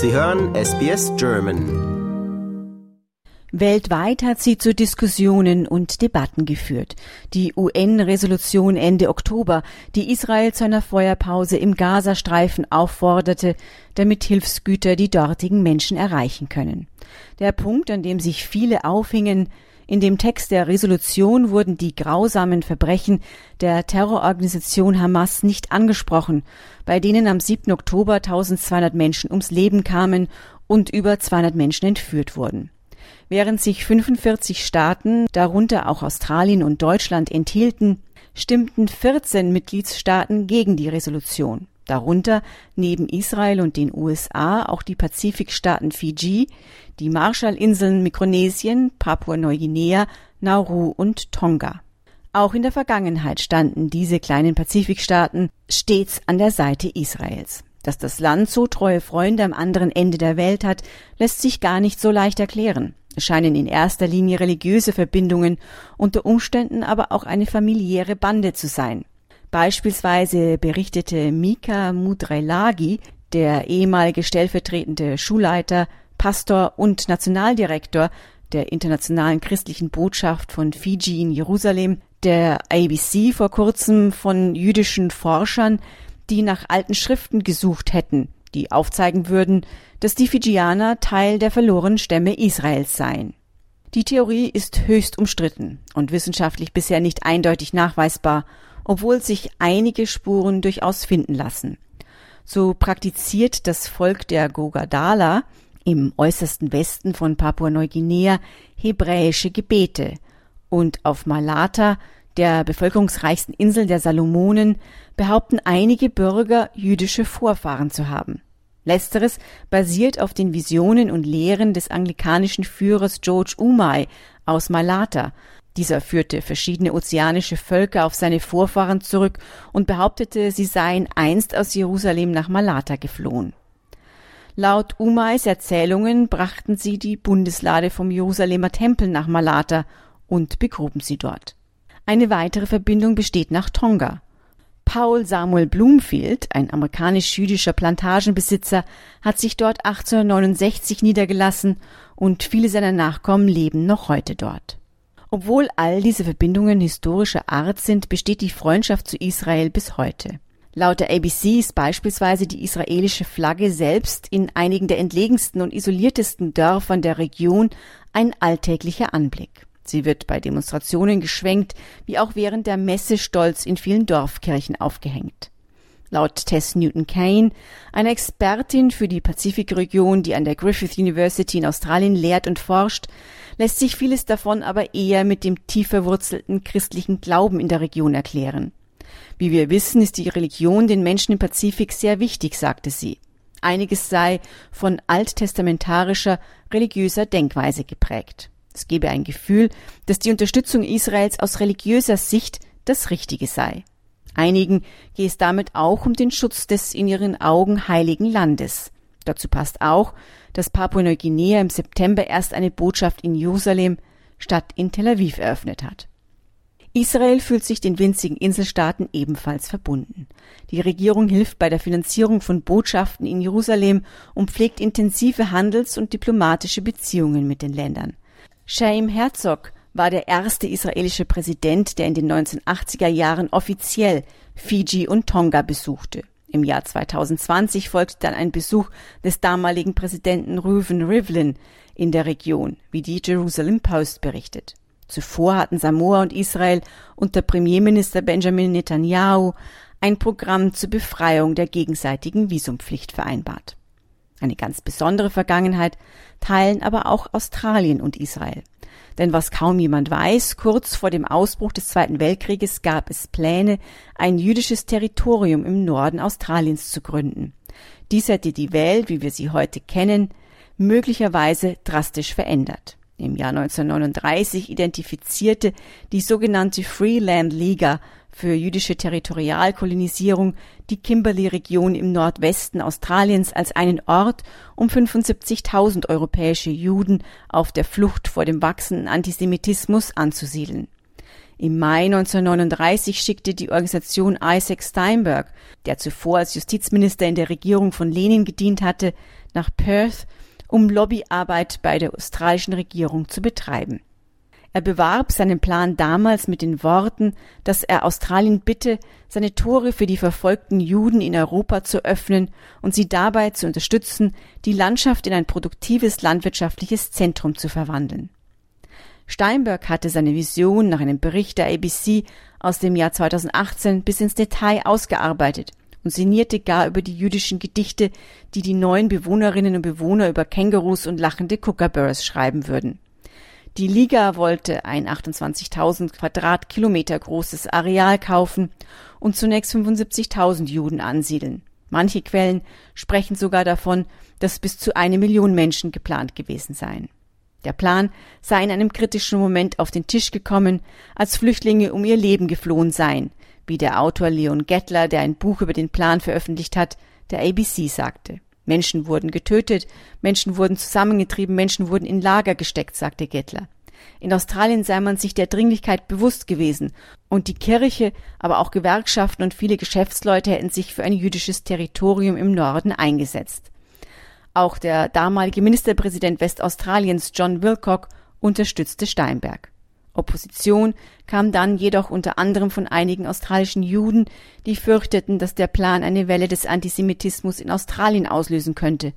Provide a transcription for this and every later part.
Sie hören SBS German. Weltweit hat sie zu Diskussionen und Debatten geführt. Die UN-Resolution Ende Oktober, die Israel zu einer Feuerpause im Gazastreifen aufforderte, damit Hilfsgüter die dortigen Menschen erreichen können. Der Punkt, an dem sich viele aufhingen, in dem Text der Resolution wurden die grausamen Verbrechen der Terrororganisation Hamas nicht angesprochen, bei denen am 7. Oktober 1200 Menschen ums Leben kamen und über 200 Menschen entführt wurden. Während sich 45 Staaten, darunter auch Australien und Deutschland, enthielten, stimmten 14 Mitgliedstaaten gegen die Resolution. Darunter neben Israel und den USA auch die Pazifikstaaten Fiji, die Marshallinseln Mikronesien, Papua-Neuguinea, Nauru und Tonga. Auch in der Vergangenheit standen diese kleinen Pazifikstaaten stets an der Seite Israels. Dass das Land so treue Freunde am anderen Ende der Welt hat, lässt sich gar nicht so leicht erklären. Es scheinen in erster Linie religiöse Verbindungen, unter Umständen aber auch eine familiäre Bande zu sein. Beispielsweise berichtete Mika Mudrelagi, der ehemalige stellvertretende Schulleiter, Pastor und Nationaldirektor der Internationalen Christlichen Botschaft von Fiji in Jerusalem, der ABC vor kurzem von jüdischen Forschern, die nach alten Schriften gesucht hätten, die aufzeigen würden, dass die Fijianer Teil der verlorenen Stämme Israels seien. Die Theorie ist höchst umstritten und wissenschaftlich bisher nicht eindeutig nachweisbar, obwohl sich einige Spuren durchaus finden lassen. So praktiziert das Volk der Gogadala im äußersten Westen von Papua-Neuguinea hebräische Gebete und auf Malata, der bevölkerungsreichsten Insel der Salomonen, behaupten einige Bürger jüdische Vorfahren zu haben. Letzteres basiert auf den Visionen und Lehren des anglikanischen Führers George Umay aus Malata. Dieser führte verschiedene ozeanische Völker auf seine Vorfahren zurück und behauptete, sie seien einst aus Jerusalem nach Malata geflohen. Laut Umays Erzählungen brachten sie die Bundeslade vom Jerusalemer Tempel nach Malata und begruben sie dort. Eine weitere Verbindung besteht nach Tonga. Paul Samuel Bloomfield, ein amerikanisch-jüdischer Plantagenbesitzer, hat sich dort 1869 niedergelassen und viele seiner Nachkommen leben noch heute dort. Obwohl all diese Verbindungen historischer Art sind, besteht die Freundschaft zu Israel bis heute. Laut der ABC ist beispielsweise die israelische Flagge selbst in einigen der entlegensten und isoliertesten Dörfern der Region ein alltäglicher Anblick. Sie wird bei Demonstrationen geschwenkt, wie auch während der Messe stolz in vielen Dorfkirchen aufgehängt. Laut Tess Newton Kane, einer Expertin für die Pazifikregion, die an der Griffith University in Australien lehrt und forscht, lässt sich vieles davon aber eher mit dem tief verwurzelten christlichen Glauben in der Region erklären. Wie wir wissen, ist die Religion den Menschen im Pazifik sehr wichtig, sagte sie. Einiges sei von alttestamentarischer religiöser Denkweise geprägt. Es gebe ein Gefühl, dass die Unterstützung Israels aus religiöser Sicht das Richtige sei. Einigen gehe es damit auch um den Schutz des in ihren Augen heiligen Landes. Dazu passt auch, dass Papua-Neuguinea im September erst eine Botschaft in Jerusalem statt in Tel Aviv eröffnet hat. Israel fühlt sich den winzigen Inselstaaten ebenfalls verbunden. Die Regierung hilft bei der Finanzierung von Botschaften in Jerusalem und pflegt intensive Handels- und diplomatische Beziehungen mit den Ländern. Chaim Herzog war der erste israelische Präsident, der in den 1980er Jahren offiziell Fiji und Tonga besuchte. Im Jahr 2020 folgte dann ein Besuch des damaligen Präsidenten Reuven Rivlin in der Region, wie die Jerusalem Post berichtet. Zuvor hatten Samoa und Israel unter Premierminister Benjamin Netanyahu ein Programm zur Befreiung der gegenseitigen Visumpflicht vereinbart. Eine ganz besondere Vergangenheit teilen aber auch Australien und Israel. Denn was kaum jemand weiß, kurz vor dem Ausbruch des Zweiten Weltkrieges gab es Pläne, ein jüdisches Territorium im Norden Australiens zu gründen. Dies hätte die Welt, wie wir sie heute kennen, möglicherweise drastisch verändert. Im Jahr 1939 identifizierte die sogenannte Freeland Liga für jüdische Territorialkolonisierung die Kimberley-Region im Nordwesten Australiens als einen Ort, um 75.000 europäische Juden auf der Flucht vor dem wachsenden Antisemitismus anzusiedeln. Im Mai 1939 schickte die Organisation Isaac Steinberg, der zuvor als Justizminister in der Regierung von Lenin gedient hatte, nach Perth, um Lobbyarbeit bei der australischen Regierung zu betreiben. Er bewarb seinen Plan damals mit den Worten, dass er Australien bitte, seine Tore für die verfolgten Juden in Europa zu öffnen und sie dabei zu unterstützen, die Landschaft in ein produktives landwirtschaftliches Zentrum zu verwandeln. Steinberg hatte seine Vision nach einem Bericht der ABC aus dem Jahr 2018 bis ins Detail ausgearbeitet und sinnierte gar über die jüdischen Gedichte, die die neuen Bewohnerinnen und Bewohner über Kängurus und lachende Kookaburras schreiben würden. Die Liga wollte ein 28.000 Quadratkilometer großes Areal kaufen und zunächst 75.000 Juden ansiedeln. Manche Quellen sprechen sogar davon, dass bis zu eine Million Menschen geplant gewesen seien. Der Plan sei in einem kritischen Moment auf den Tisch gekommen, als Flüchtlinge um ihr Leben geflohen seien, wie der Autor Leon Gettler, der ein Buch über den Plan veröffentlicht hat, der ABC sagte. Menschen wurden getötet, Menschen wurden zusammengetrieben, Menschen wurden in Lager gesteckt, sagte Gettler. In Australien sei man sich der Dringlichkeit bewusst gewesen, und die Kirche, aber auch Gewerkschaften und viele Geschäftsleute hätten sich für ein jüdisches Territorium im Norden eingesetzt. Auch der damalige Ministerpräsident Westaustraliens John Wilcock unterstützte Steinberg. Opposition kam dann jedoch unter anderem von einigen australischen Juden, die fürchteten, dass der Plan eine Welle des Antisemitismus in Australien auslösen könnte,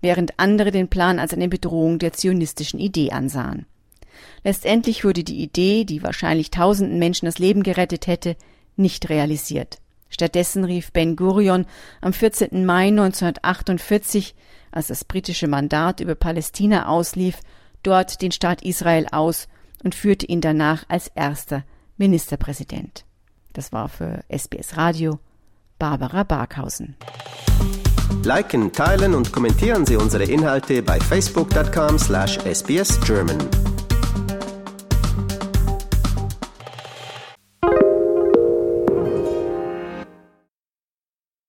während andere den Plan als eine Bedrohung der zionistischen Idee ansahen. Letztendlich wurde die Idee, die wahrscheinlich tausenden Menschen das Leben gerettet hätte, nicht realisiert. Stattdessen rief Ben Gurion am 14. Mai 1948 als das britische Mandat über Palästina auslief, dort den Staat Israel aus und führte ihn danach als erster Ministerpräsident. Das war für SBS Radio Barbara Barkhausen. Liken, teilen und kommentieren Sie unsere Inhalte bei facebook.com/sbsgerman.